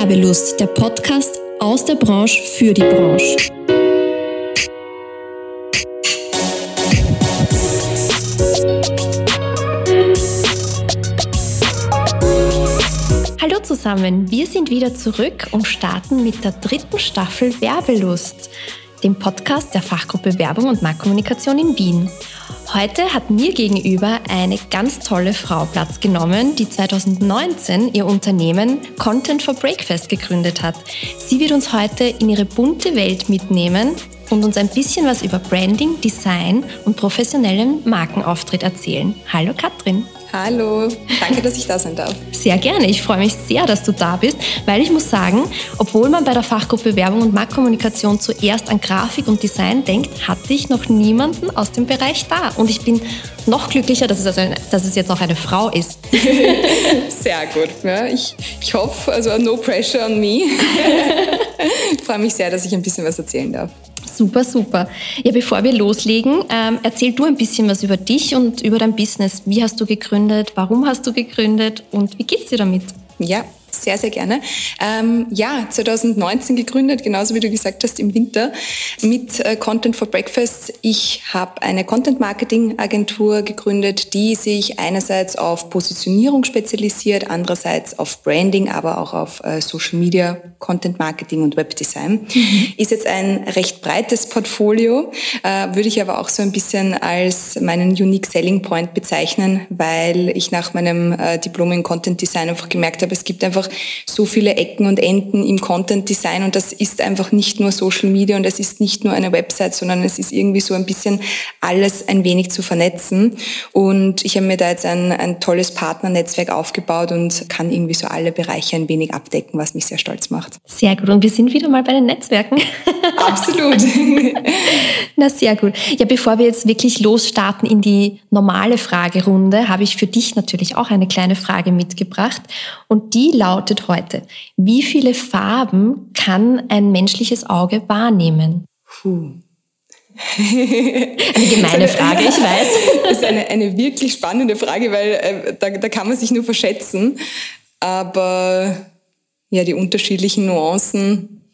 Werbelust, der Podcast aus der Branche für die Branche. Hallo zusammen, wir sind wieder zurück und starten mit der dritten Staffel Werbelust, dem Podcast der Fachgruppe Werbung und Marktkommunikation in Wien. Heute hat mir gegenüber eine ganz tolle Frau Platz genommen, die 2019 ihr Unternehmen Content for Breakfast gegründet hat. Sie wird uns heute in ihre bunte Welt mitnehmen und uns ein bisschen was über Branding, Design und professionellen Markenauftritt erzählen. Hallo Katrin. Hallo, danke, dass ich da sein darf. Sehr gerne. Ich freue mich sehr, dass du da bist, weil ich muss sagen, obwohl man bei der Fachgruppe Werbung und Marktkommunikation zuerst an Grafik und Design denkt, hatte ich noch niemanden aus dem Bereich da. Und ich bin noch glücklicher, dass es, also eine, dass es jetzt auch eine Frau ist. sehr gut. Ja, ich, ich hoffe, also no pressure on me. ich freue mich sehr, dass ich ein bisschen was erzählen darf. Super, super. Ja, bevor wir loslegen, ähm, erzähl du ein bisschen was über dich und über dein Business. Wie hast du gegründet? Warum hast du gegründet? Und wie geht's dir damit? Ja, sehr, sehr gerne. Ähm, ja, 2019 gegründet, genauso wie du gesagt hast, im Winter mit äh, Content for Breakfast. Ich habe eine Content-Marketing-Agentur gegründet, die sich einerseits auf Positionierung spezialisiert, andererseits auf Branding, aber auch auf äh, Social Media, Content-Marketing und Webdesign. Mhm. Ist jetzt ein recht breites Portfolio, äh, würde ich aber auch so ein bisschen als meinen Unique Selling Point bezeichnen, weil ich nach meinem äh, Diplom in Content Design einfach gemerkt habe, es gibt einfach so viele Ecken und Enden im Content Design und das ist einfach nicht nur Social Media und es ist nicht nur eine Website, sondern es ist irgendwie so ein bisschen alles ein wenig zu vernetzen. Und ich habe mir da jetzt ein, ein tolles Partnernetzwerk aufgebaut und kann irgendwie so alle Bereiche ein wenig abdecken, was mich sehr stolz macht. Sehr gut. Und wir sind wieder mal bei den Netzwerken. Absolut. Na, sehr gut. Ja, bevor wir jetzt wirklich losstarten in die normale Fragerunde, habe ich für dich natürlich auch eine kleine Frage mitgebracht. Und die lautet, lautet heute, wie viele Farben kann ein menschliches Auge wahrnehmen? Puh. eine gemeine Frage, ich weiß. Das ist eine, eine wirklich spannende Frage, weil äh, da, da kann man sich nur verschätzen. Aber ja, die unterschiedlichen Nuancen,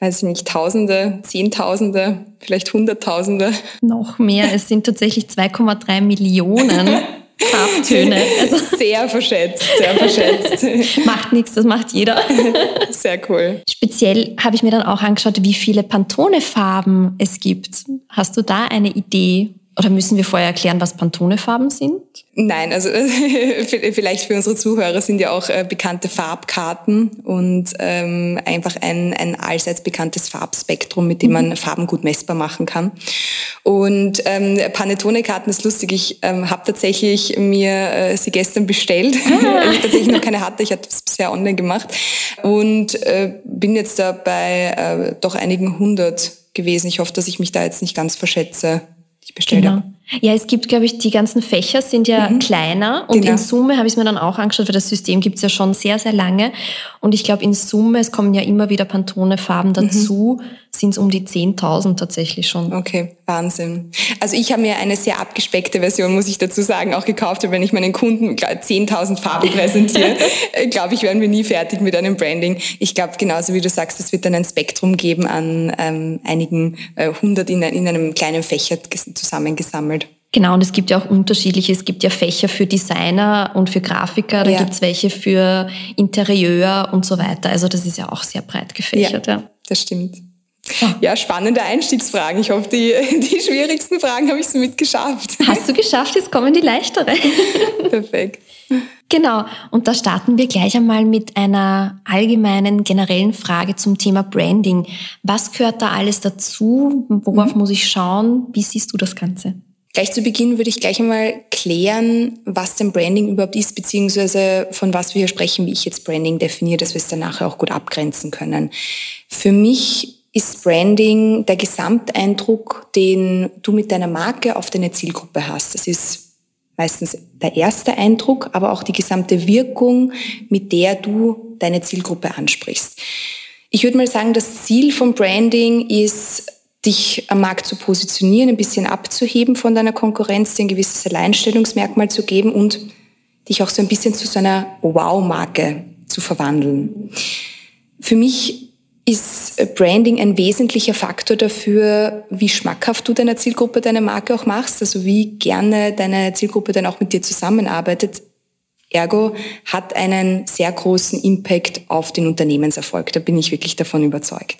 weiß ich nicht, Tausende, Zehntausende, vielleicht Hunderttausende. Noch mehr, es sind tatsächlich 2,3 Millionen. Farbtöne. Also sehr verschätzt, sehr verschätzt. macht nichts, das macht jeder. Sehr cool. Speziell habe ich mir dann auch angeschaut, wie viele Pantone-Farben es gibt. Hast du da eine Idee? Oder müssen wir vorher erklären, was Pantone-Farben sind? Nein, also vielleicht für unsere Zuhörer sind ja auch äh, bekannte Farbkarten und ähm, einfach ein, ein allseits bekanntes Farbspektrum, mit dem man mhm. Farben gut messbar machen kann. Und ähm, Panettone-Karten ist lustig. Ich ähm, habe tatsächlich mir äh, sie gestern bestellt, ah. weil ich tatsächlich noch keine hatte. Ich hatte es bisher online gemacht und äh, bin jetzt da bei äh, doch einigen hundert gewesen. Ich hoffe, dass ich mich da jetzt nicht ganz verschätze ich bestellt genau. Ja, es gibt, glaube ich, die ganzen Fächer sind ja mhm. kleiner und genau. in Summe habe ich es mir dann auch angeschaut, weil das System gibt es ja schon sehr, sehr lange. Und ich glaube, in Summe, es kommen ja immer wieder Pantone-Farben mhm. dazu, mhm. sind es um die 10.000 tatsächlich schon. Okay, Wahnsinn. Also ich habe mir eine sehr abgespeckte Version, muss ich dazu sagen, auch gekauft. Wenn ich meinen Kunden 10.000 Farben präsentiere, äh, glaube ich, werden wir nie fertig mit einem Branding. Ich glaube, genauso wie du sagst, es wird dann ein Spektrum geben an ähm, einigen äh, hundert in, in einem kleinen Fächer zusammengesammelt. Genau, und es gibt ja auch unterschiedliche. Es gibt ja Fächer für Designer und für Grafiker, da ja. gibt es welche für Interieur und so weiter. Also das ist ja auch sehr breit gefächert. Ja, ja. das stimmt. Ja, spannende Einstiegsfragen. Ich hoffe, die, die schwierigsten Fragen habe ich so mitgeschafft. Hast du geschafft, jetzt kommen die leichteren. Perfekt. Genau, und da starten wir gleich einmal mit einer allgemeinen, generellen Frage zum Thema Branding. Was gehört da alles dazu? Worauf mhm. muss ich schauen? Wie siehst du das Ganze? Gleich zu Beginn würde ich gleich einmal klären, was denn Branding überhaupt ist, beziehungsweise von was wir hier sprechen, wie ich jetzt Branding definiere, dass wir es dann nachher auch gut abgrenzen können. Für mich ist Branding der Gesamteindruck, den du mit deiner Marke auf deine Zielgruppe hast. Das ist meistens der erste Eindruck, aber auch die gesamte Wirkung, mit der du deine Zielgruppe ansprichst. Ich würde mal sagen, das Ziel von Branding ist dich am Markt zu positionieren, ein bisschen abzuheben von deiner Konkurrenz, dir ein gewisses Alleinstellungsmerkmal zu geben und dich auch so ein bisschen zu so einer Wow-Marke zu verwandeln. Für mich ist Branding ein wesentlicher Faktor dafür, wie schmackhaft du deiner Zielgruppe deine Marke auch machst, also wie gerne deine Zielgruppe dann auch mit dir zusammenarbeitet. Ergo hat einen sehr großen Impact auf den Unternehmenserfolg. Da bin ich wirklich davon überzeugt.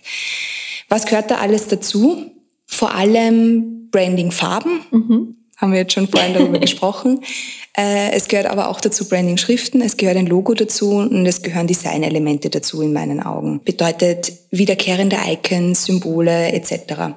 Was gehört da alles dazu? Vor allem Branding-Farben. Mhm. Haben wir jetzt schon vorhin darüber gesprochen. Äh, es gehört aber auch dazu Branding-Schriften, es gehört ein Logo dazu und es gehören Design-Elemente dazu in meinen Augen. Bedeutet wiederkehrende Icons, Symbole etc.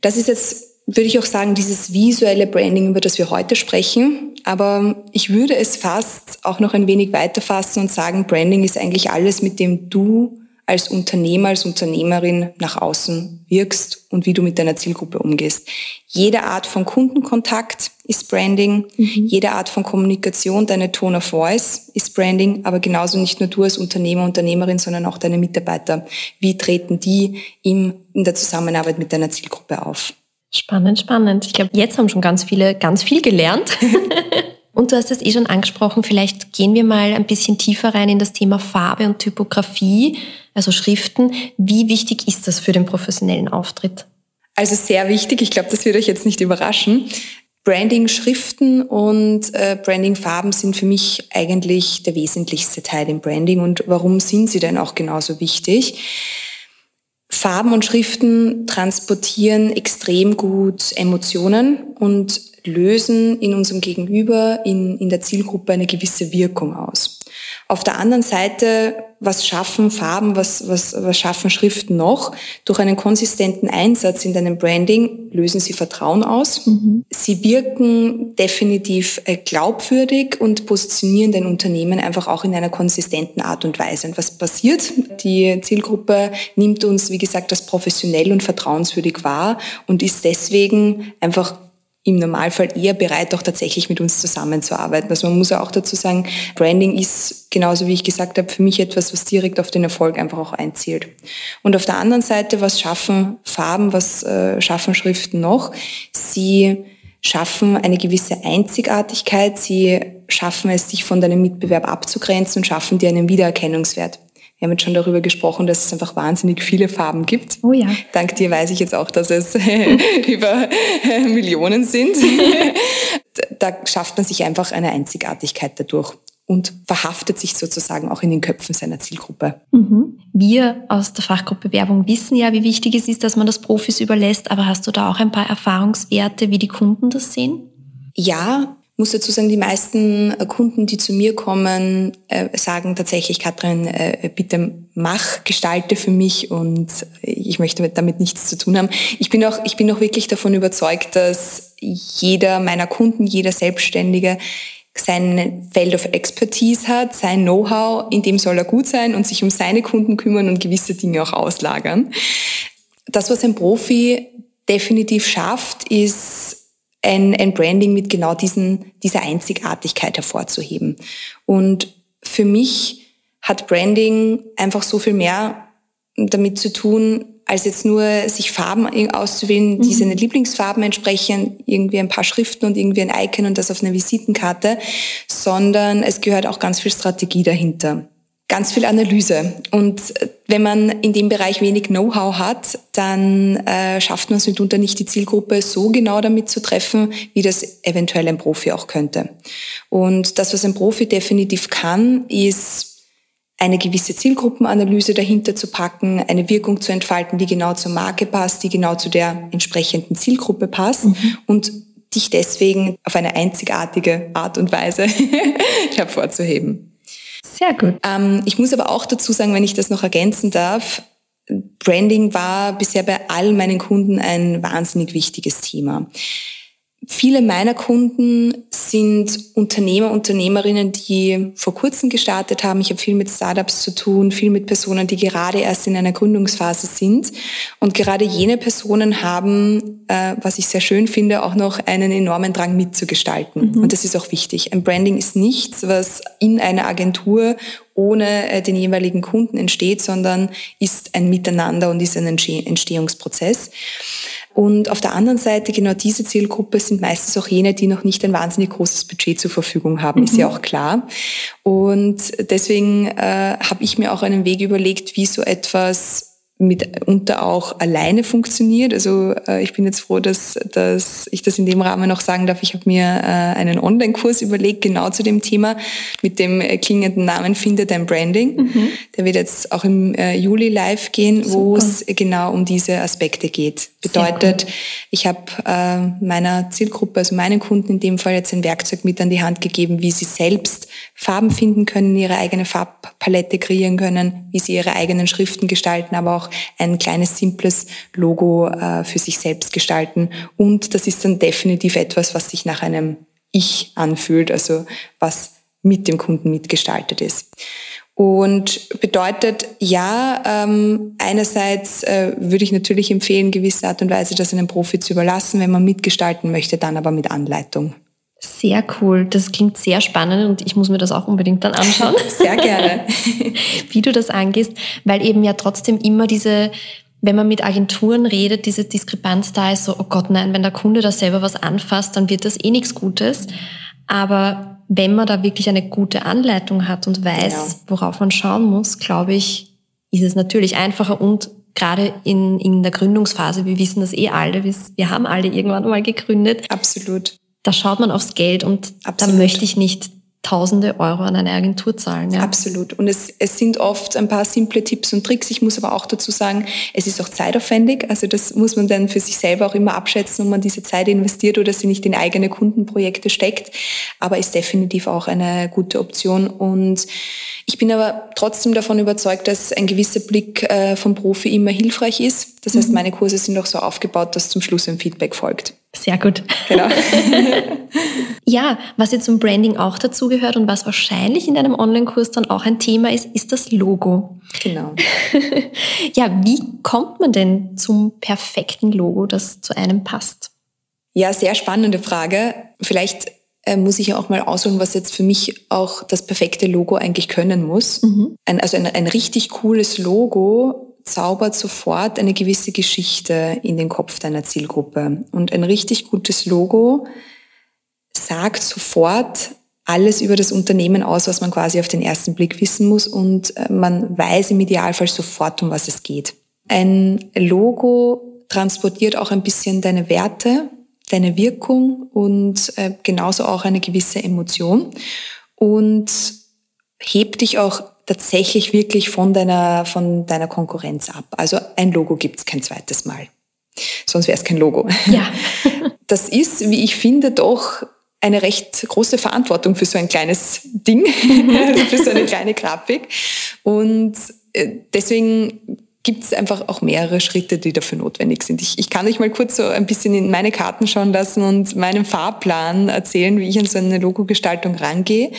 Das ist jetzt, würde ich auch sagen, dieses visuelle Branding, über das wir heute sprechen. Aber ich würde es fast auch noch ein wenig weiterfassen und sagen, Branding ist eigentlich alles, mit dem du als Unternehmer, als Unternehmerin nach außen wirkst und wie du mit deiner Zielgruppe umgehst. Jede Art von Kundenkontakt ist Branding, mhm. jede Art von Kommunikation, deine Tone of Voice ist Branding, aber genauso nicht nur du als Unternehmer, Unternehmerin, sondern auch deine Mitarbeiter. Wie treten die in der Zusammenarbeit mit deiner Zielgruppe auf? Spannend, spannend. Ich glaube, jetzt haben schon ganz viele ganz viel gelernt. Und du hast es eh schon angesprochen, vielleicht gehen wir mal ein bisschen tiefer rein in das Thema Farbe und Typografie, also Schriften. Wie wichtig ist das für den professionellen Auftritt? Also sehr wichtig. Ich glaube, das wird euch jetzt nicht überraschen. Branding-Schriften und äh, Branding-Farben sind für mich eigentlich der wesentlichste Teil im Branding. Und warum sind sie denn auch genauso wichtig? Farben und Schriften transportieren extrem gut Emotionen und lösen in unserem Gegenüber, in, in der Zielgruppe eine gewisse Wirkung aus. Auf der anderen Seite, was schaffen Farben, was, was, was schaffen Schriften noch? Durch einen konsistenten Einsatz in deinem Branding lösen sie Vertrauen aus. Mhm. Sie wirken definitiv äh, glaubwürdig und positionieren dein Unternehmen einfach auch in einer konsistenten Art und Weise. Und was passiert? Die Zielgruppe nimmt uns, wie gesagt, als professionell und vertrauenswürdig wahr und ist deswegen einfach im Normalfall eher bereit, auch tatsächlich mit uns zusammenzuarbeiten. Also man muss ja auch dazu sagen, Branding ist genauso wie ich gesagt habe, für mich etwas, was direkt auf den Erfolg einfach auch einzielt. Und auf der anderen Seite, was schaffen Farben, was äh, schaffen Schriften noch? Sie schaffen eine gewisse Einzigartigkeit, sie schaffen es, sich von deinem Mitbewerb abzugrenzen und schaffen dir einen Wiedererkennungswert. Wir haben jetzt schon darüber gesprochen, dass es einfach wahnsinnig viele Farben gibt. Oh ja. Dank dir weiß ich jetzt auch, dass es über Millionen sind. da schafft man sich einfach eine Einzigartigkeit dadurch und verhaftet sich sozusagen auch in den Köpfen seiner Zielgruppe. Mhm. Wir aus der Fachgruppe Werbung wissen ja, wie wichtig es ist, dass man das Profis überlässt, aber hast du da auch ein paar Erfahrungswerte, wie die Kunden das sehen? Ja, muss dazu sagen, die meisten äh, Kunden, die zu mir kommen, äh, sagen tatsächlich, Katrin, äh, bitte mach, gestalte für mich und ich möchte damit nichts zu tun haben. Ich bin auch, ich bin auch wirklich davon überzeugt, dass jeder meiner Kunden, jeder Selbstständige sein Feld of Expertise hat, sein Know-how, in dem soll er gut sein und sich um seine Kunden kümmern und gewisse Dinge auch auslagern. Das, was ein Profi definitiv schafft, ist ein, ein Branding mit genau diesen, dieser Einzigartigkeit hervorzuheben. Und für mich hat Branding einfach so viel mehr damit zu tun, als jetzt nur sich Farben auszuwählen, die mhm. seinen Lieblingsfarben entsprechen, irgendwie ein paar Schriften und irgendwie ein Icon und das auf einer Visitenkarte, sondern es gehört auch ganz viel Strategie dahinter ganz viel Analyse. Und wenn man in dem Bereich wenig Know-how hat, dann äh, schafft man es mitunter nicht, die Zielgruppe so genau damit zu treffen, wie das eventuell ein Profi auch könnte. Und das, was ein Profi definitiv kann, ist eine gewisse Zielgruppenanalyse dahinter zu packen, eine Wirkung zu entfalten, die genau zur Marke passt, die genau zu der entsprechenden Zielgruppe passt mhm. und dich deswegen auf eine einzigartige Art und Weise hervorzuheben. Sehr gut. Ähm, ich muss aber auch dazu sagen, wenn ich das noch ergänzen darf, Branding war bisher bei all meinen Kunden ein wahnsinnig wichtiges Thema. Viele meiner Kunden sind Unternehmer, Unternehmerinnen, die vor kurzem gestartet haben. Ich habe viel mit Startups zu tun, viel mit Personen, die gerade erst in einer Gründungsphase sind. Und gerade jene Personen haben, äh, was ich sehr schön finde, auch noch einen enormen Drang mitzugestalten. Mhm. Und das ist auch wichtig. Ein Branding ist nichts, was in einer Agentur ohne äh, den jeweiligen Kunden entsteht, sondern ist ein Miteinander und ist ein Entstehungsprozess. Und auf der anderen Seite, genau diese Zielgruppe sind meistens auch jene, die noch nicht ein wahnsinnig großes Budget zur Verfügung haben, mhm. ist ja mhm. auch klar. Und deswegen äh, habe ich mir auch einen Weg überlegt, wie so etwas mitunter auch alleine funktioniert. Also äh, ich bin jetzt froh, dass, dass ich das in dem Rahmen noch sagen darf. Ich habe mir äh, einen Online-Kurs überlegt, genau zu dem Thema, mit dem äh, klingenden Namen Finde dein Branding. Mhm. Der wird jetzt auch im äh, Juli live gehen, wo es genau um diese Aspekte geht. Bedeutet, ich habe äh, meiner Zielgruppe, also meinen Kunden in dem Fall jetzt ein Werkzeug mit an die Hand gegeben, wie sie selbst Farben finden können, ihre eigene Farbpalette kreieren können, wie sie ihre eigenen Schriften gestalten, aber auch ein kleines, simples Logo äh, für sich selbst gestalten. Und das ist dann definitiv etwas, was sich nach einem Ich anfühlt, also was mit dem Kunden mitgestaltet ist. Und bedeutet, ja, ähm, einerseits äh, würde ich natürlich empfehlen, gewisse Art und Weise das einem Profi zu überlassen, wenn man mitgestalten möchte, dann aber mit Anleitung. Sehr cool. Das klingt sehr spannend und ich muss mir das auch unbedingt dann anschauen. sehr gerne. Wie du das angehst, weil eben ja trotzdem immer diese, wenn man mit Agenturen redet, diese Diskrepanz da ist, so, oh Gott, nein, wenn der Kunde da selber was anfasst, dann wird das eh nichts Gutes. Aber wenn man da wirklich eine gute Anleitung hat und weiß, ja. worauf man schauen muss, glaube ich, ist es natürlich einfacher und gerade in, in der Gründungsphase, wir wissen das eh alle, wir haben alle irgendwann mal gegründet. Absolut. Da schaut man aufs Geld und Absolut. da möchte ich nicht Tausende Euro an eine Agentur zahlen. Ja. Absolut. Und es, es sind oft ein paar simple Tipps und Tricks. Ich muss aber auch dazu sagen, es ist auch zeitaufwendig. Also das muss man dann für sich selber auch immer abschätzen, ob man diese Zeit investiert oder sie nicht in eigene Kundenprojekte steckt. Aber ist definitiv auch eine gute Option. Und ich bin aber trotzdem davon überzeugt, dass ein gewisser Blick äh, vom Profi immer hilfreich ist. Das heißt, mhm. meine Kurse sind auch so aufgebaut, dass zum Schluss ein Feedback folgt. Sehr gut. Genau. ja, was jetzt zum Branding auch dazugehört und was wahrscheinlich in deinem Online-Kurs dann auch ein Thema ist, ist das Logo. Genau. ja, wie kommt man denn zum perfekten Logo, das zu einem passt? Ja, sehr spannende Frage. Vielleicht äh, muss ich ja auch mal ausholen, was jetzt für mich auch das perfekte Logo eigentlich können muss. Mhm. Ein, also ein, ein richtig cooles Logo zaubert sofort eine gewisse Geschichte in den Kopf deiner Zielgruppe. Und ein richtig gutes Logo sagt sofort alles über das Unternehmen aus, was man quasi auf den ersten Blick wissen muss und äh, man weiß im Idealfall sofort, um was es geht. Ein Logo transportiert auch ein bisschen deine Werte, deine Wirkung und äh, genauso auch eine gewisse Emotion und hebt dich auch tatsächlich wirklich von deiner, von deiner Konkurrenz ab. Also ein Logo gibt es kein zweites Mal. Sonst wäre es kein Logo. Ja. Das ist, wie ich finde, doch eine recht große Verantwortung für so ein kleines Ding, für so eine kleine Grafik. Und äh, deswegen gibt es einfach auch mehrere Schritte, die dafür notwendig sind. Ich, ich kann euch mal kurz so ein bisschen in meine Karten schauen lassen und meinen Fahrplan erzählen, wie ich an so eine Logogestaltung rangehe.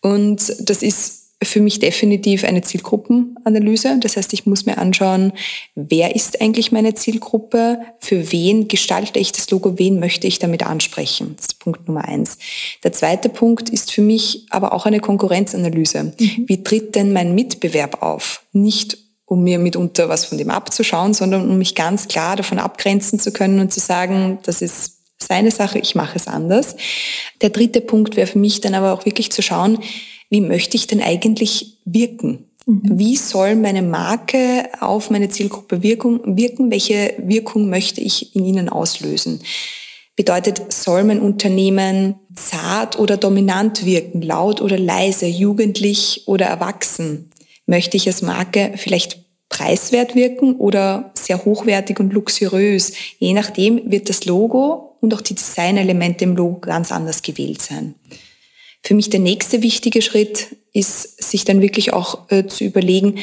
Und das ist für mich definitiv eine Zielgruppenanalyse. Das heißt, ich muss mir anschauen, wer ist eigentlich meine Zielgruppe, für wen gestalte ich das Logo, wen möchte ich damit ansprechen. Das ist Punkt Nummer eins. Der zweite Punkt ist für mich aber auch eine Konkurrenzanalyse. Mhm. Wie tritt denn mein Mitbewerb auf? Nicht um mir mitunter was von dem abzuschauen, sondern um mich ganz klar davon abgrenzen zu können und zu sagen, das ist seine Sache, ich mache es anders. Der dritte Punkt wäre für mich dann aber auch wirklich zu schauen, wie möchte ich denn eigentlich wirken? Mhm. Wie soll meine Marke auf meine Zielgruppe wirken, wirken? Welche Wirkung möchte ich in ihnen auslösen? Bedeutet, soll mein Unternehmen zart oder dominant wirken, laut oder leise, jugendlich oder erwachsen? Möchte ich als Marke vielleicht preiswert wirken oder sehr hochwertig und luxuriös? Je nachdem wird das Logo und auch die Designelemente im Logo ganz anders gewählt sein. Für mich der nächste wichtige Schritt ist, sich dann wirklich auch äh, zu überlegen,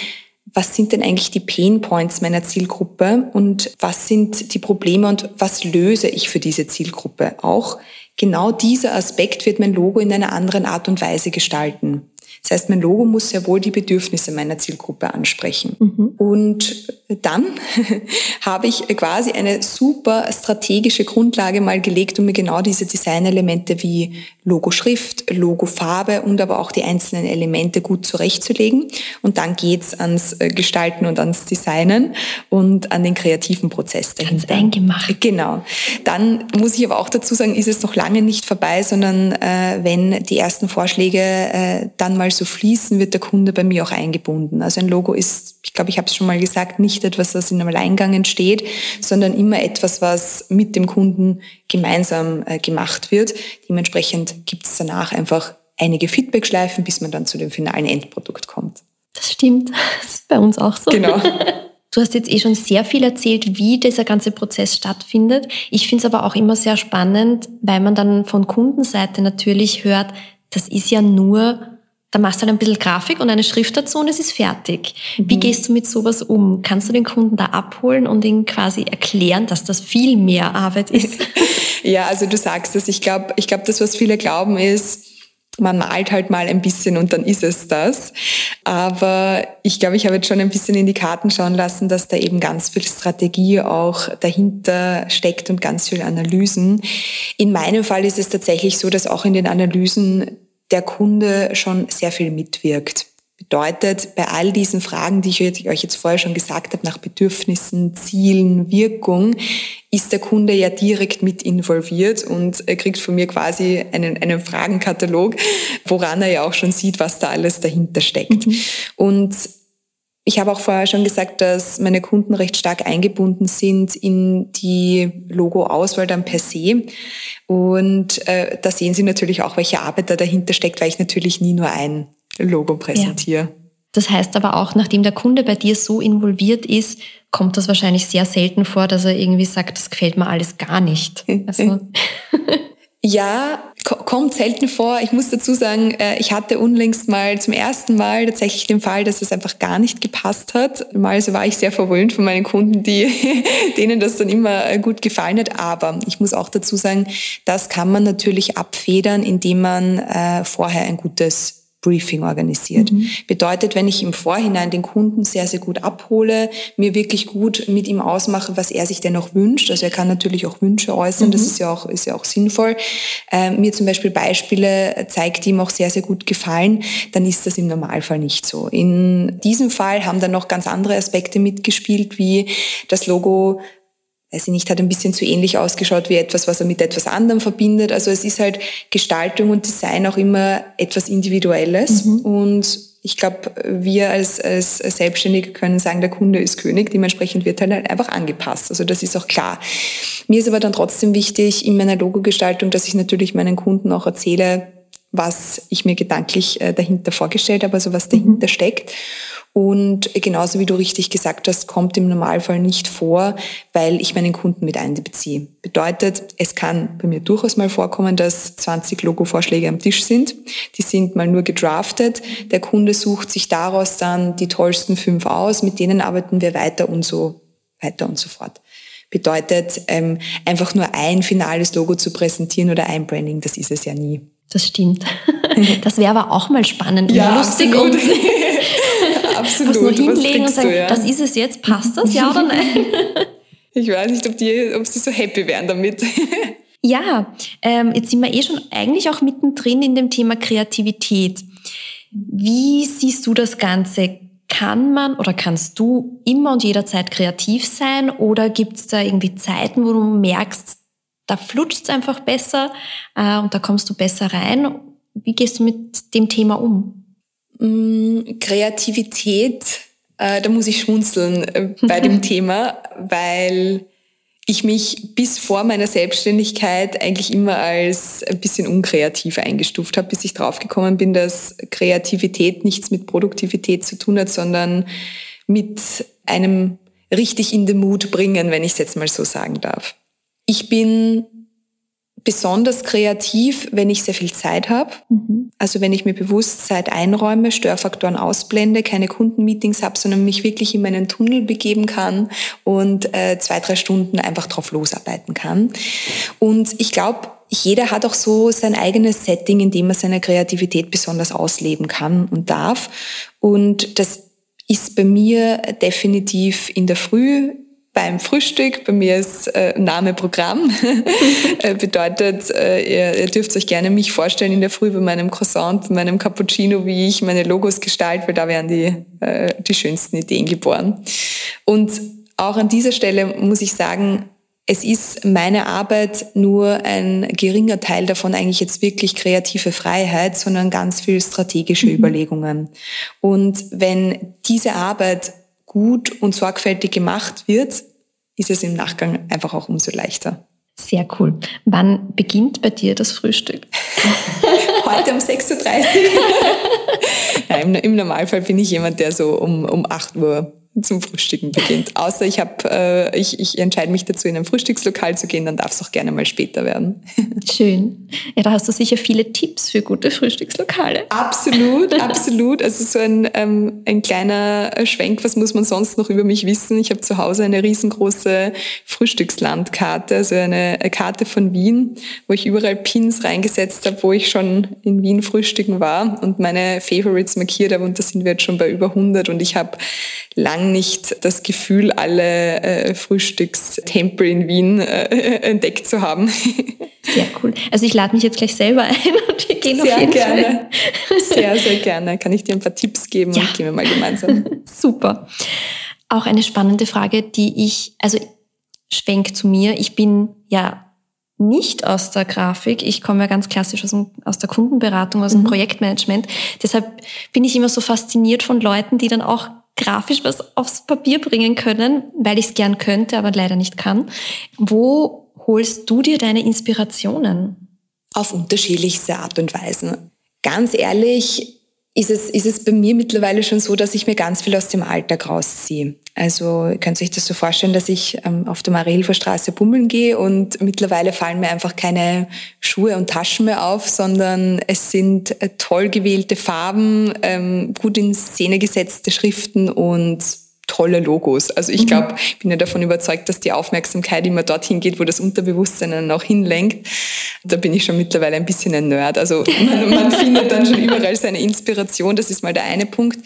was sind denn eigentlich die Pain Points meiner Zielgruppe und was sind die Probleme und was löse ich für diese Zielgruppe? Auch genau dieser Aspekt wird mein Logo in einer anderen Art und Weise gestalten. Das heißt, mein Logo muss sehr wohl die Bedürfnisse meiner Zielgruppe ansprechen. Mhm. Und dann habe ich quasi eine super strategische Grundlage mal gelegt, um mir genau diese Designelemente wie Logo-Schrift, Logo-Farbe und aber auch die einzelnen Elemente gut zurechtzulegen. Und dann geht's ans äh, Gestalten und ans Designen und an den kreativen Prozess dahinter. Ganz eingemacht. Genau. Dann muss ich aber auch dazu sagen, ist es noch lange nicht vorbei, sondern äh, wenn die ersten Vorschläge äh, dann mal so fließen, wird der Kunde bei mir auch eingebunden. Also ein Logo ist, ich glaube, ich habe es schon mal gesagt, nicht etwas, das in einem Alleingang entsteht, sondern immer etwas, was mit dem Kunden gemeinsam äh, gemacht wird. Dementsprechend gibt es danach einfach einige Feedbackschleifen, bis man dann zu dem finalen Endprodukt kommt. Das stimmt. Das ist bei uns auch so. Genau. Du hast jetzt eh schon sehr viel erzählt, wie dieser ganze Prozess stattfindet. Ich finde es aber auch immer sehr spannend, weil man dann von Kundenseite natürlich hört, das ist ja nur da machst du halt ein bisschen Grafik und eine Schrift dazu und es ist fertig. Mhm. Wie gehst du mit sowas um? Kannst du den Kunden da abholen und ihn quasi erklären, dass das viel mehr Arbeit ist? ja, also du sagst es. Ich glaube, ich glaube, das, was viele glauben, ist, man malt halt mal ein bisschen und dann ist es das. Aber ich glaube, ich habe jetzt schon ein bisschen in die Karten schauen lassen, dass da eben ganz viel Strategie auch dahinter steckt und ganz viel Analysen. In meinem Fall ist es tatsächlich so, dass auch in den Analysen der Kunde schon sehr viel mitwirkt. Bedeutet, bei all diesen Fragen, die ich euch jetzt vorher schon gesagt habe, nach Bedürfnissen, Zielen, Wirkung, ist der Kunde ja direkt mit involviert und er kriegt von mir quasi einen, einen Fragenkatalog, woran er ja auch schon sieht, was da alles dahinter steckt. Mhm. Und ich habe auch vorher schon gesagt, dass meine Kunden recht stark eingebunden sind in die Logo-Auswahl dann per se. Und äh, da sehen Sie natürlich auch, welche Arbeit da dahinter steckt, weil ich natürlich nie nur ein Logo präsentiere. Ja. Das heißt aber auch, nachdem der Kunde bei dir so involviert ist, kommt das wahrscheinlich sehr selten vor, dass er irgendwie sagt, das gefällt mir alles gar nicht. Also. Ja, kommt selten vor. Ich muss dazu sagen, äh, ich hatte unlängst mal zum ersten Mal tatsächlich den Fall, dass es einfach gar nicht gepasst hat. Mal so war ich sehr verwöhnt von meinen Kunden, die, denen das dann immer äh, gut gefallen hat. Aber ich muss auch dazu sagen, das kann man natürlich abfedern, indem man äh, vorher ein gutes Briefing organisiert. Mhm. Bedeutet, wenn ich im Vorhinein den Kunden sehr, sehr gut abhole, mir wirklich gut mit ihm ausmache, was er sich denn noch wünscht. Also er kann natürlich auch Wünsche äußern, mhm. das ist ja auch, ist ja auch sinnvoll. Ähm, mir zum Beispiel Beispiele zeigt, die ihm auch sehr, sehr gut gefallen, dann ist das im Normalfall nicht so. In diesem Fall haben dann noch ganz andere Aspekte mitgespielt, wie das Logo weiß ich nicht, hat ein bisschen zu ähnlich ausgeschaut wie etwas, was er mit etwas anderem verbindet. Also es ist halt Gestaltung und Design auch immer etwas Individuelles. Mhm. Und ich glaube, wir als, als Selbstständige können sagen, der Kunde ist König. Dementsprechend wird halt einfach angepasst. Also das ist auch klar. Mir ist aber dann trotzdem wichtig in meiner Logogestaltung, dass ich natürlich meinen Kunden auch erzähle, was ich mir gedanklich äh, dahinter vorgestellt habe, also was dahinter mhm. steckt. Und genauso wie du richtig gesagt hast, kommt im Normalfall nicht vor, weil ich meinen Kunden mit einbeziehe. Bedeutet, es kann bei mir durchaus mal vorkommen, dass 20 Logo-Vorschläge am Tisch sind. Die sind mal nur gedraftet. Der Kunde sucht sich daraus dann die tollsten fünf aus, mit denen arbeiten wir weiter und so weiter und so fort. Bedeutet, ähm, einfach nur ein finales Logo zu präsentieren oder ein Branding, das ist es ja nie. Das stimmt. Das wäre aber auch mal spannend und ja, lustig absolut. und absolut. Was nur hinlegen und sagen, du, ja. das ist es jetzt, passt das, ja oder nein? Ich weiß nicht, ob, die, ob sie so happy wären damit. Ja, ähm, jetzt sind wir eh schon eigentlich auch mittendrin in dem Thema Kreativität. Wie siehst du das Ganze? Kann man oder kannst du immer und jederzeit kreativ sein oder gibt es da irgendwie Zeiten, wo du merkst, da flutscht es einfach besser äh, und da kommst du besser rein? Wie gehst du mit dem Thema um? Mm, Kreativität, äh, da muss ich schmunzeln äh, bei dem Thema, weil ich mich bis vor meiner Selbstständigkeit eigentlich immer als ein bisschen unkreativ eingestuft habe, bis ich draufgekommen bin, dass Kreativität nichts mit Produktivität zu tun hat, sondern mit einem richtig in den Mut bringen, wenn ich es jetzt mal so sagen darf. Ich bin besonders kreativ, wenn ich sehr viel Zeit habe. Mhm. Also wenn ich mir bewusst Zeit einräume, Störfaktoren ausblende, keine Kundenmeetings habe, sondern mich wirklich in meinen Tunnel begeben kann und äh, zwei, drei Stunden einfach drauf losarbeiten kann. Und ich glaube, jeder hat auch so sein eigenes Setting, in dem er seine Kreativität besonders ausleben kann und darf. Und das ist bei mir definitiv in der Früh beim Frühstück. Bei mir ist äh, Name Programm. äh, bedeutet, äh, ihr, ihr dürft euch gerne mich vorstellen in der Früh bei meinem Croissant, bei meinem Cappuccino, wie ich meine Logos gestalte, weil da werden die, äh, die schönsten Ideen geboren. Und auch an dieser Stelle muss ich sagen, es ist meine Arbeit nur ein geringer Teil davon eigentlich jetzt wirklich kreative Freiheit, sondern ganz viel strategische mhm. Überlegungen. Und wenn diese Arbeit gut und sorgfältig gemacht wird, ist es im Nachgang einfach auch umso leichter. Sehr cool. Wann beginnt bei dir das Frühstück? Heute um 6.30 Uhr. ja, im, im, Normalfall bin ich jemand, der so um, um 8 Uhr zum Frühstücken beginnt. Außer ich habe, äh, ich, ich entscheide mich dazu, in ein Frühstückslokal zu gehen, dann darf es auch gerne mal später werden. Schön. Ja, da hast du sicher viele Tipps für gute Frühstückslokale. Absolut, absolut. Also so ein, ähm, ein kleiner Schwenk, was muss man sonst noch über mich wissen? Ich habe zu Hause eine riesengroße Frühstückslandkarte, also eine Karte von Wien, wo ich überall Pins reingesetzt habe, wo ich schon in Wien frühstücken war und meine Favorites markiert habe und da sind wir jetzt schon bei über 100 und ich habe lang nicht das Gefühl, alle äh, Frühstückstempel in Wien äh, entdeckt zu haben. Sehr cool. Also ich lade mich jetzt gleich selber ein und wir gehen sehr auf jeden gerne. Fall. Sehr, sehr gerne. Kann ich dir ein paar Tipps geben ja. und gehen wir mal gemeinsam. Super. Auch eine spannende Frage, die ich, also schwenk zu mir. Ich bin ja nicht aus der Grafik. Ich komme ja ganz klassisch aus, dem, aus der Kundenberatung, aus dem mhm. Projektmanagement. Deshalb bin ich immer so fasziniert von Leuten, die dann auch grafisch was aufs Papier bringen können, weil ich es gern könnte, aber leider nicht kann. Wo holst du dir deine Inspirationen? Auf unterschiedlichste Art und Weisen. Ganz ehrlich, ist es, ist es bei mir mittlerweile schon so, dass ich mir ganz viel aus dem Alltag rausziehe. Also ihr könnt euch das so vorstellen, dass ich ähm, auf der Marilfer Straße bummeln gehe und mittlerweile fallen mir einfach keine Schuhe und Taschen mehr auf, sondern es sind äh, toll gewählte Farben, ähm, gut in Szene gesetzte Schriften und tolle Logos. Also ich mhm. glaube, ich bin ja davon überzeugt, dass die Aufmerksamkeit immer dorthin geht, wo das Unterbewusstsein dann auch hinlenkt. Da bin ich schon mittlerweile ein bisschen ein Nerd. Also man, man findet dann schon überall seine Inspiration. Das ist mal der eine Punkt.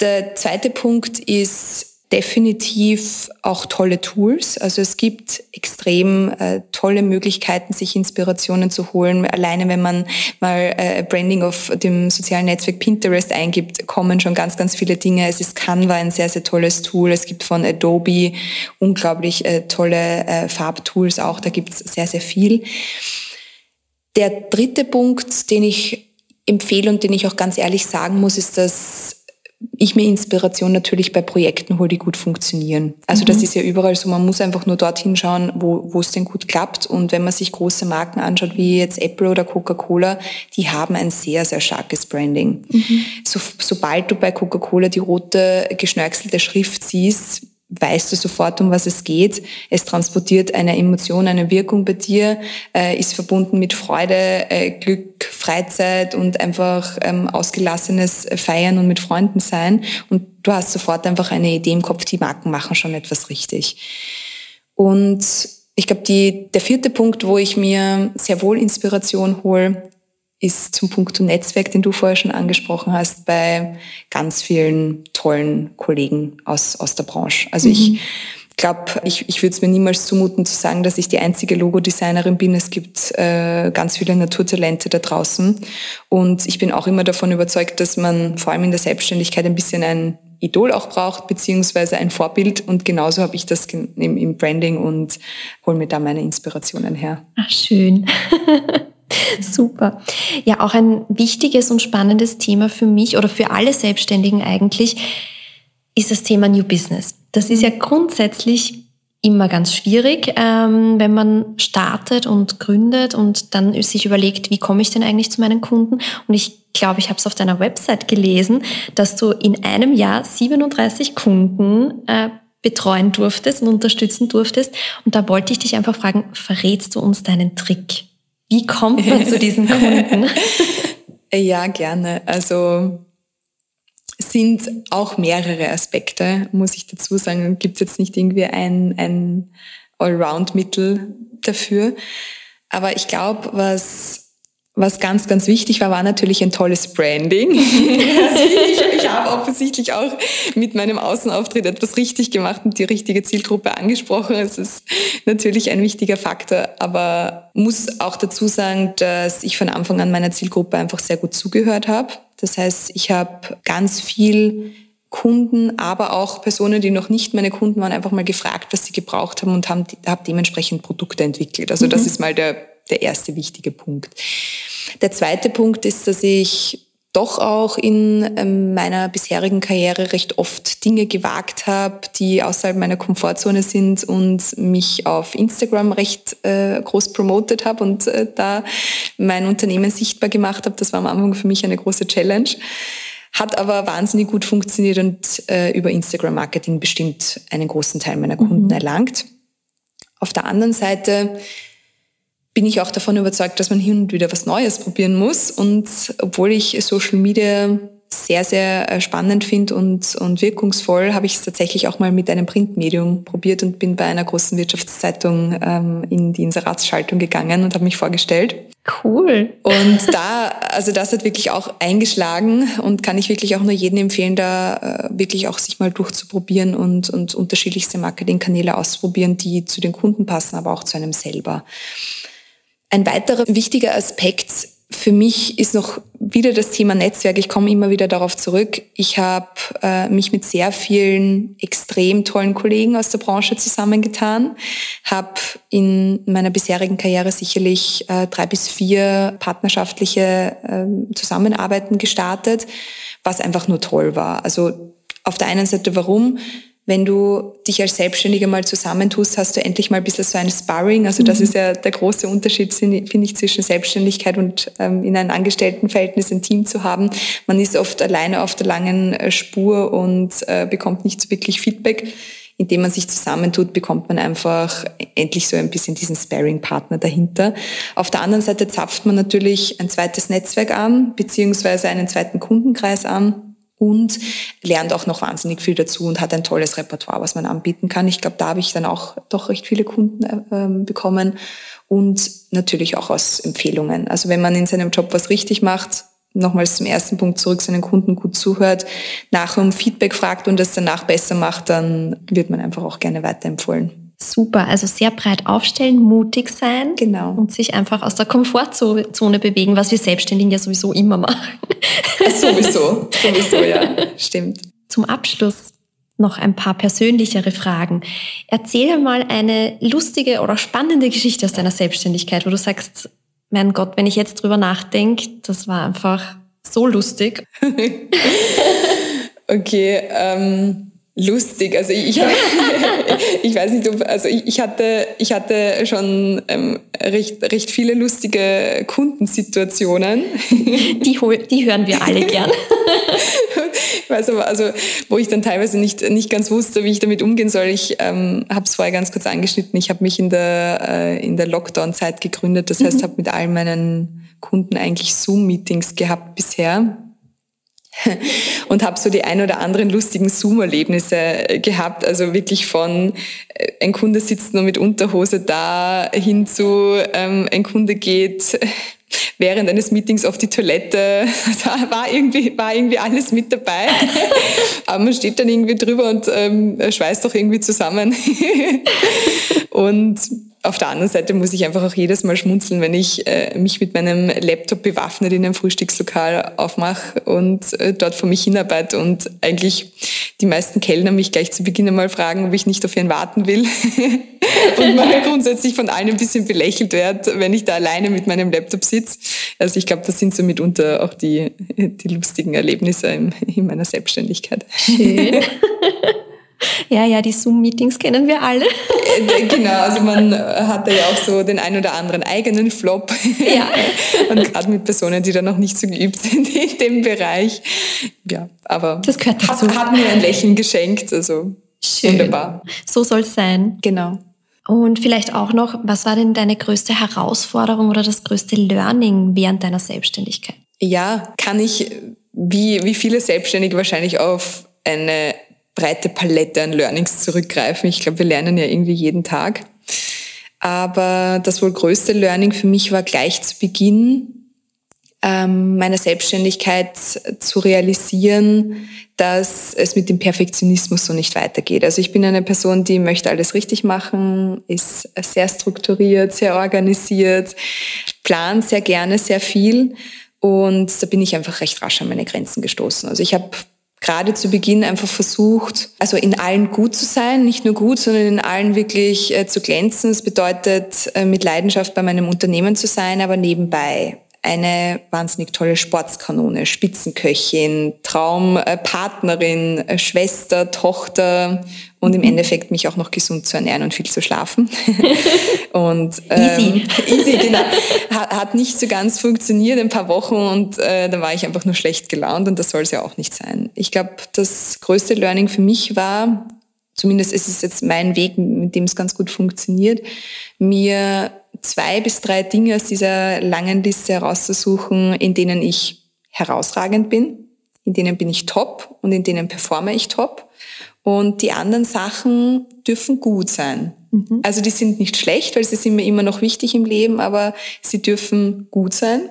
Der zweite Punkt ist, definitiv auch tolle Tools. Also es gibt extrem äh, tolle Möglichkeiten, sich Inspirationen zu holen. Alleine wenn man mal äh, Branding auf dem sozialen Netzwerk Pinterest eingibt, kommen schon ganz, ganz viele Dinge. Es ist Canva ein sehr, sehr tolles Tool. Es gibt von Adobe unglaublich äh, tolle äh, Farbtools auch. Da gibt es sehr, sehr viel. Der dritte Punkt, den ich empfehle und den ich auch ganz ehrlich sagen muss, ist, dass ich mir Inspiration natürlich bei Projekten hole, die gut funktionieren. Also mhm. das ist ja überall so, man muss einfach nur dorthin schauen, wo, wo es denn gut klappt. Und wenn man sich große Marken anschaut, wie jetzt Apple oder Coca-Cola, die haben ein sehr, sehr starkes Branding. Mhm. So, sobald du bei Coca-Cola die rote geschnörkelte Schrift siehst, weißt du sofort, um was es geht. Es transportiert eine Emotion, eine Wirkung bei dir, äh, ist verbunden mit Freude, äh, Glück, Freizeit und einfach ähm, ausgelassenes Feiern und mit Freunden sein. Und du hast sofort einfach eine Idee im Kopf, die Marken machen schon etwas richtig. Und ich glaube, der vierte Punkt, wo ich mir sehr wohl Inspiration hole, ist zum Punkt Netzwerk, den du vorher schon angesprochen hast, bei ganz vielen tollen Kollegen aus, aus der Branche. Also mhm. ich glaube, ich, ich würde es mir niemals zumuten zu sagen, dass ich die einzige Logodesignerin bin. Es gibt äh, ganz viele Naturtalente da draußen. Und ich bin auch immer davon überzeugt, dass man vor allem in der Selbstständigkeit ein bisschen ein Idol auch braucht, beziehungsweise ein Vorbild. Und genauso habe ich das im, im Branding und hole mir da meine Inspirationen her. Ach, schön. Super. Ja, auch ein wichtiges und spannendes Thema für mich oder für alle Selbstständigen eigentlich ist das Thema New Business. Das ist ja grundsätzlich immer ganz schwierig, ähm, wenn man startet und gründet und dann sich überlegt, wie komme ich denn eigentlich zu meinen Kunden? Und ich glaube, ich habe es auf deiner Website gelesen, dass du in einem Jahr 37 Kunden äh, betreuen durftest und unterstützen durftest. Und da wollte ich dich einfach fragen, verrätst du uns deinen Trick? Wie kommt man zu diesen Kunden? ja, gerne. Also sind auch mehrere Aspekte, muss ich dazu sagen. Gibt jetzt nicht irgendwie ein, ein Allround-Mittel dafür. Aber ich glaube, was was ganz, ganz wichtig war, war natürlich ein tolles Branding. also ich, ich habe offensichtlich auch mit meinem Außenauftritt etwas richtig gemacht und die richtige Zielgruppe angesprochen. Es ist natürlich ein wichtiger Faktor, aber muss auch dazu sagen, dass ich von Anfang an meiner Zielgruppe einfach sehr gut zugehört habe. Das heißt, ich habe ganz viel Kunden, aber auch Personen, die noch nicht meine Kunden waren, einfach mal gefragt, was sie gebraucht haben und haben, habe dementsprechend Produkte entwickelt. Also mhm. das ist mal der, der erste wichtige Punkt. Der zweite Punkt ist, dass ich doch auch in ähm, meiner bisherigen Karriere recht oft Dinge gewagt habe, die außerhalb meiner Komfortzone sind und mich auf Instagram recht äh, groß promotet habe und äh, da mein Unternehmen sichtbar gemacht habe. Das war am Anfang für mich eine große Challenge. Hat aber wahnsinnig gut funktioniert und äh, über Instagram-Marketing bestimmt einen großen Teil meiner Kunden mhm. erlangt. Auf der anderen Seite bin ich auch davon überzeugt, dass man hin und wieder was Neues probieren muss. Und obwohl ich Social Media sehr, sehr äh, spannend finde und, und wirkungsvoll, habe ich es tatsächlich auch mal mit einem Printmedium probiert und bin bei einer großen Wirtschaftszeitung ähm, in die Inseratsschaltung gegangen und habe mich vorgestellt. Cool. Und da, also das hat wirklich auch eingeschlagen und kann ich wirklich auch nur jedem empfehlen, da äh, wirklich auch sich mal durchzuprobieren und, und unterschiedlichste Marketingkanäle auszuprobieren, die zu den Kunden passen, aber auch zu einem selber. Ein weiterer wichtiger Aspekt für mich ist noch wieder das Thema Netzwerk. Ich komme immer wieder darauf zurück. Ich habe äh, mich mit sehr vielen extrem tollen Kollegen aus der Branche zusammengetan, habe in meiner bisherigen Karriere sicherlich äh, drei bis vier partnerschaftliche äh, Zusammenarbeiten gestartet, was einfach nur toll war. Also auf der einen Seite warum? Wenn du dich als Selbstständiger mal zusammentust, hast du endlich mal ein bisschen so ein Sparring. Also das mhm. ist ja der große Unterschied, finde ich, zwischen Selbstständigkeit und ähm, in einem Angestelltenverhältnis ein Team zu haben. Man ist oft alleine auf der langen äh, Spur und äh, bekommt nicht so wirklich Feedback. Indem man sich zusammentut, bekommt man einfach endlich so ein bisschen diesen Sparring-Partner dahinter. Auf der anderen Seite zapft man natürlich ein zweites Netzwerk an, beziehungsweise einen zweiten Kundenkreis an und lernt auch noch wahnsinnig viel dazu und hat ein tolles Repertoire, was man anbieten kann. Ich glaube, da habe ich dann auch doch recht viele Kunden äh, bekommen und natürlich auch aus Empfehlungen. Also wenn man in seinem Job was richtig macht, nochmals zum ersten Punkt zurück, seinen Kunden gut zuhört, nachher um Feedback fragt und es danach besser macht, dann wird man einfach auch gerne weiterempfohlen. Super, also sehr breit aufstellen, mutig sein genau. und sich einfach aus der Komfortzone bewegen, was wir Selbstständigen ja sowieso immer machen. Ja, sowieso, sowieso, ja, stimmt. Zum Abschluss noch ein paar persönlichere Fragen. Erzähl mal eine lustige oder spannende Geschichte aus deiner Selbstständigkeit, wo du sagst, mein Gott, wenn ich jetzt drüber nachdenke, das war einfach so lustig. okay, ähm, lustig. Also ich, ich weiß nicht, ob, also ich hatte, ich hatte schon ähm, recht, recht viele lustige Kundensituationen. Die, die hören wir alle gern. ich aber, also, wo ich dann teilweise nicht, nicht ganz wusste, wie ich damit umgehen soll. Ich ähm, habe es vorher ganz kurz angeschnitten. Ich habe mich in der, äh, in der Lockdown-Zeit gegründet. Das heißt, mhm. habe mit all meinen Kunden eigentlich Zoom-Meetings gehabt bisher und habe so die ein oder anderen lustigen Zoom-Erlebnisse äh, gehabt. Also wirklich von äh, ein Kunde sitzt nur mit Unterhose da hin zu ähm, ein Kunde geht während eines Meetings auf die Toilette. Da war irgendwie, war irgendwie alles mit dabei. Aber man steht dann irgendwie drüber und ähm, schweißt doch irgendwie zusammen. und auf der anderen Seite muss ich einfach auch jedes Mal schmunzeln, wenn ich äh, mich mit meinem Laptop bewaffnet in einem Frühstückslokal aufmache und äh, dort vor mich hinarbeite und eigentlich die meisten Kellner mich gleich zu Beginn einmal fragen, ob ich nicht auf ihren warten will. und man grundsätzlich von allen ein bisschen belächelt wird, wenn ich da alleine mit meinem Laptop sitze. Also ich glaube, das sind so mitunter auch die, die lustigen Erlebnisse in, in meiner Selbstständigkeit. Schön. Ja, ja, die Zoom-Meetings kennen wir alle. Äh, genau, also man hat da ja auch so den ein oder anderen eigenen Flop. Ja. Und gerade mit Personen, die da noch nicht so geübt sind in dem Bereich. Ja, aber das gehört dazu. Hat, hat mir ein Lächeln geschenkt, also Schön. wunderbar. So soll es sein. Genau. Und vielleicht auch noch, was war denn deine größte Herausforderung oder das größte Learning während deiner Selbstständigkeit? Ja, kann ich wie, wie viele Selbstständige wahrscheinlich auf eine breite Palette an Learnings zurückgreifen. Ich glaube, wir lernen ja irgendwie jeden Tag. Aber das wohl größte Learning für mich war gleich zu Beginn, ähm, meiner Selbstständigkeit zu realisieren, dass es mit dem Perfektionismus so nicht weitergeht. Also ich bin eine Person, die möchte alles richtig machen, ist sehr strukturiert, sehr organisiert, plant sehr gerne sehr viel und da bin ich einfach recht rasch an meine Grenzen gestoßen. Also ich habe gerade zu Beginn einfach versucht, also in allen gut zu sein, nicht nur gut, sondern in allen wirklich äh, zu glänzen. Das bedeutet, äh, mit Leidenschaft bei meinem Unternehmen zu sein, aber nebenbei eine wahnsinnig tolle Sportskanone, Spitzenköchin, Traumpartnerin, Schwester, Tochter und im mhm. Endeffekt mich auch noch gesund zu ernähren und viel zu schlafen. und ähm, easy, easy, genau. Hat, hat, nicht so ganz funktioniert, ein paar Wochen und äh, dann war ich einfach nur schlecht gelaunt und das soll es ja auch nicht sein. Ich glaube, das größte Learning für mich war, zumindest ist es jetzt mein Weg, mit dem es ganz gut funktioniert, mir zwei bis drei Dinge aus dieser langen Liste herauszusuchen, in denen ich herausragend bin, in denen bin ich top und in denen performe ich top. Und die anderen Sachen dürfen gut sein. Mhm. Also die sind nicht schlecht, weil sie sind mir immer noch wichtig im Leben, aber sie dürfen gut sein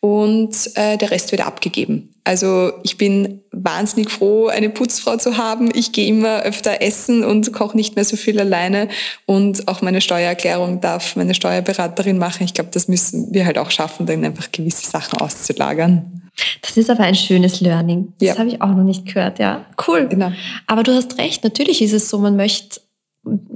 und äh, der Rest wird abgegeben. Also ich bin wahnsinnig froh, eine Putzfrau zu haben. Ich gehe immer öfter essen und koche nicht mehr so viel alleine. Und auch meine Steuererklärung darf meine Steuerberaterin machen. Ich glaube, das müssen wir halt auch schaffen, dann einfach gewisse Sachen auszulagern. Das ist aber ein schönes Learning. Das ja. habe ich auch noch nicht gehört, ja. Cool. Genau. Aber du hast recht, natürlich ist es so, man möchte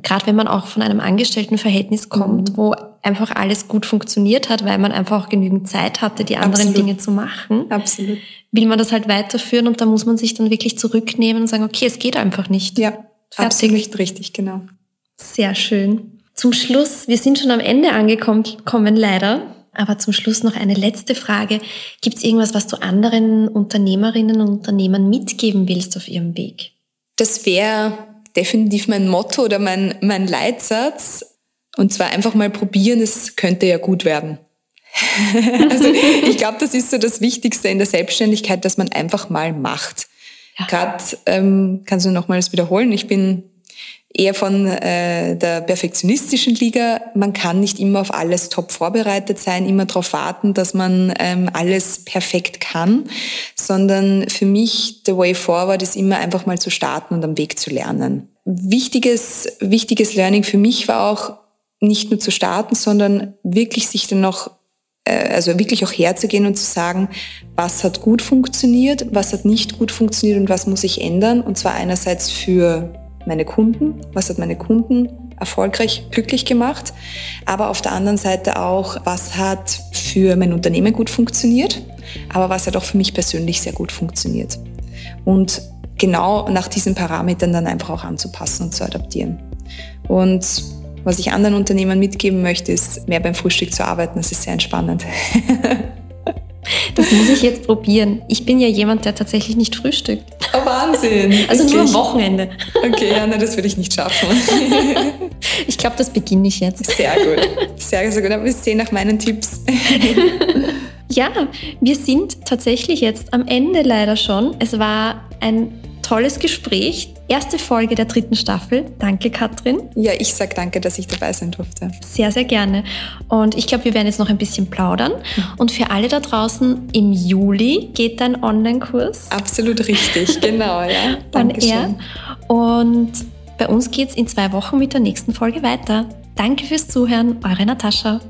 gerade wenn man auch von einem Angestelltenverhältnis kommt, mhm. wo einfach alles gut funktioniert hat, weil man einfach auch genügend Zeit hatte, die anderen Absolut. Dinge zu machen, Absolut. will man das halt weiterführen und da muss man sich dann wirklich zurücknehmen und sagen, okay, es geht einfach nicht. Ja, Fertig. absolut richtig, genau. Sehr schön. Zum Schluss, wir sind schon am Ende angekommen, kommen leider. Aber zum Schluss noch eine letzte Frage. Gibt es irgendwas, was du anderen Unternehmerinnen und Unternehmern mitgeben willst auf ihrem Weg? Das wäre definitiv mein Motto oder mein, mein Leitsatz. Und zwar einfach mal probieren, es könnte ja gut werden. also ich glaube, das ist so das Wichtigste in der Selbstständigkeit, dass man einfach mal macht. Ja. Gerade ähm, kannst du nochmals wiederholen. Ich bin eher von äh, der perfektionistischen Liga. Man kann nicht immer auf alles top vorbereitet sein, immer darauf warten, dass man ähm, alles perfekt kann, sondern für mich the way forward ist immer einfach mal zu starten und am Weg zu lernen. Wichtiges, wichtiges Learning für mich war auch nicht nur zu starten, sondern wirklich sich dann noch äh, also wirklich auch herzugehen und zu sagen, was hat gut funktioniert, was hat nicht gut funktioniert und was muss ich ändern. Und zwar einerseits für meine Kunden, was hat meine Kunden erfolgreich, glücklich gemacht, aber auf der anderen Seite auch, was hat für mein Unternehmen gut funktioniert, aber was hat auch für mich persönlich sehr gut funktioniert. Und genau nach diesen Parametern dann einfach auch anzupassen und zu adaptieren. Und was ich anderen Unternehmern mitgeben möchte, ist, mehr beim Frühstück zu arbeiten. Das ist sehr entspannend. Das muss ich jetzt probieren. Ich bin ja jemand, der tatsächlich nicht frühstückt. Oh, Wahnsinn. Also okay. nur am Wochenende. Okay, ja, na, das würde ich nicht schaffen. Ich glaube, das beginne ich jetzt. Sehr gut. Sehr, sehr gut. Aber wir sehen nach meinen Tipps. Ja, wir sind tatsächlich jetzt am Ende leider schon. Es war ein tolles Gespräch. Erste Folge der dritten Staffel. Danke, Katrin. Ja, ich sage danke, dass ich dabei sein durfte. Sehr, sehr gerne. Und ich glaube, wir werden jetzt noch ein bisschen plaudern. Und für alle da draußen, im Juli geht dein Online-Kurs. Absolut richtig, genau, ja. Dankeschön. Und bei uns geht es in zwei Wochen mit der nächsten Folge weiter. Danke fürs Zuhören, eure Natascha.